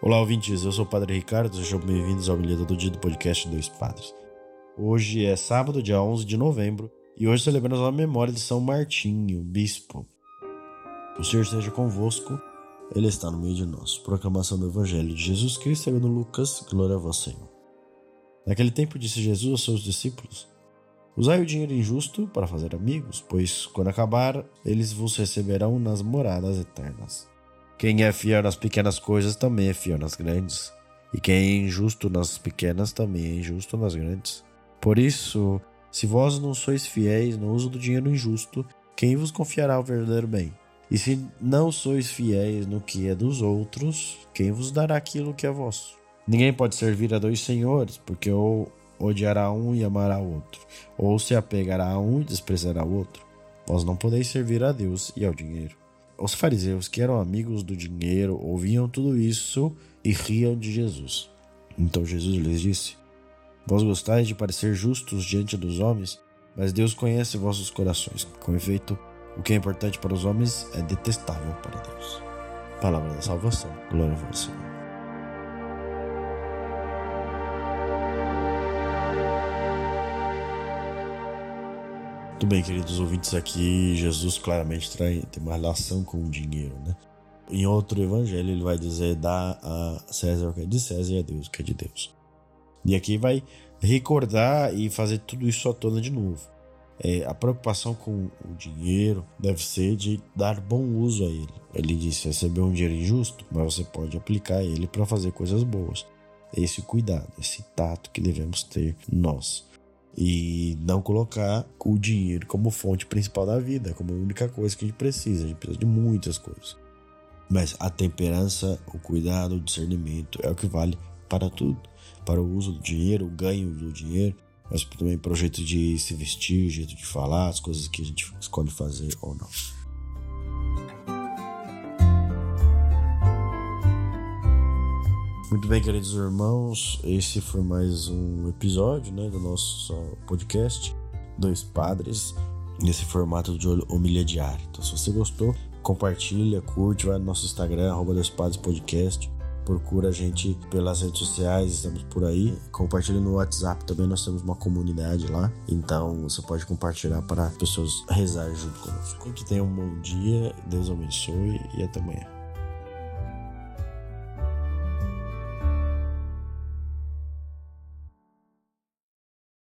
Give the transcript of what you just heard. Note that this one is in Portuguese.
Olá, ouvintes. Eu sou o Padre Ricardo. Sejam bem-vindos ao Milheta do Dia do podcast Dois Padres. Hoje é sábado, dia 11 de novembro, e hoje celebramos a memória de São Martinho, bispo. O Senhor esteja convosco, Ele está no meio de nós. Proclamação do Evangelho de Jesus Cristo segundo Lucas. Glória a vós, Senhor. Naquele tempo disse Jesus aos seus discípulos: Usai o dinheiro injusto para fazer amigos, pois quando acabar, eles vos receberão nas moradas eternas. Quem é fiel nas pequenas coisas também é fiel nas grandes. E quem é injusto nas pequenas também é injusto nas grandes. Por isso, se vós não sois fiéis no uso do dinheiro injusto, quem vos confiará o verdadeiro bem? E se não sois fiéis no que é dos outros, quem vos dará aquilo que é vosso? Ninguém pode servir a dois senhores, porque ou odiará um e amará o outro, ou se apegará a um e desprezará o outro. Vós não podeis servir a Deus e ao dinheiro. Os fariseus, que eram amigos do dinheiro, ouviam tudo isso e riam de Jesus. Então Jesus lhes disse: Vós gostais de parecer justos diante dos homens, mas Deus conhece vossos corações. Com efeito, o que é importante para os homens é detestável para Deus. Palavra da salvação. Glória a vós, Senhor. Muito bem, queridos ouvintes, aqui Jesus claramente tem uma relação com o dinheiro, né? Em outro evangelho ele vai dizer dá a César o que é de César e a Deus o que é de Deus. E aqui vai recordar e fazer tudo isso à tona de novo. É, a preocupação com o dinheiro deve ser de dar bom uso a ele. Ele disse receber um dinheiro injusto, mas você pode aplicar ele para fazer coisas boas. Esse cuidado, esse tato que devemos ter nós e não colocar o dinheiro como fonte principal da vida, como a única coisa que a gente precisa. A gente precisa de muitas coisas. Mas a temperança, o cuidado, o discernimento é o que vale para tudo. Para o uso do dinheiro, o ganho do dinheiro, mas também para o jeito de se vestir, jeito de falar, as coisas que a gente escolhe fazer ou não. Muito bem, queridos irmãos, esse foi mais um episódio né, do nosso podcast Dois Padres, nesse formato de homilia diária. Então, se você gostou, compartilha, curte, vai no nosso Instagram, arroba Dois Padres Podcast. Procura a gente pelas redes sociais, estamos por aí. Compartilha no WhatsApp também, nós temos uma comunidade lá. Então você pode compartilhar para pessoas rezarem junto conosco. Que tenham um bom dia, Deus abençoe e até amanhã.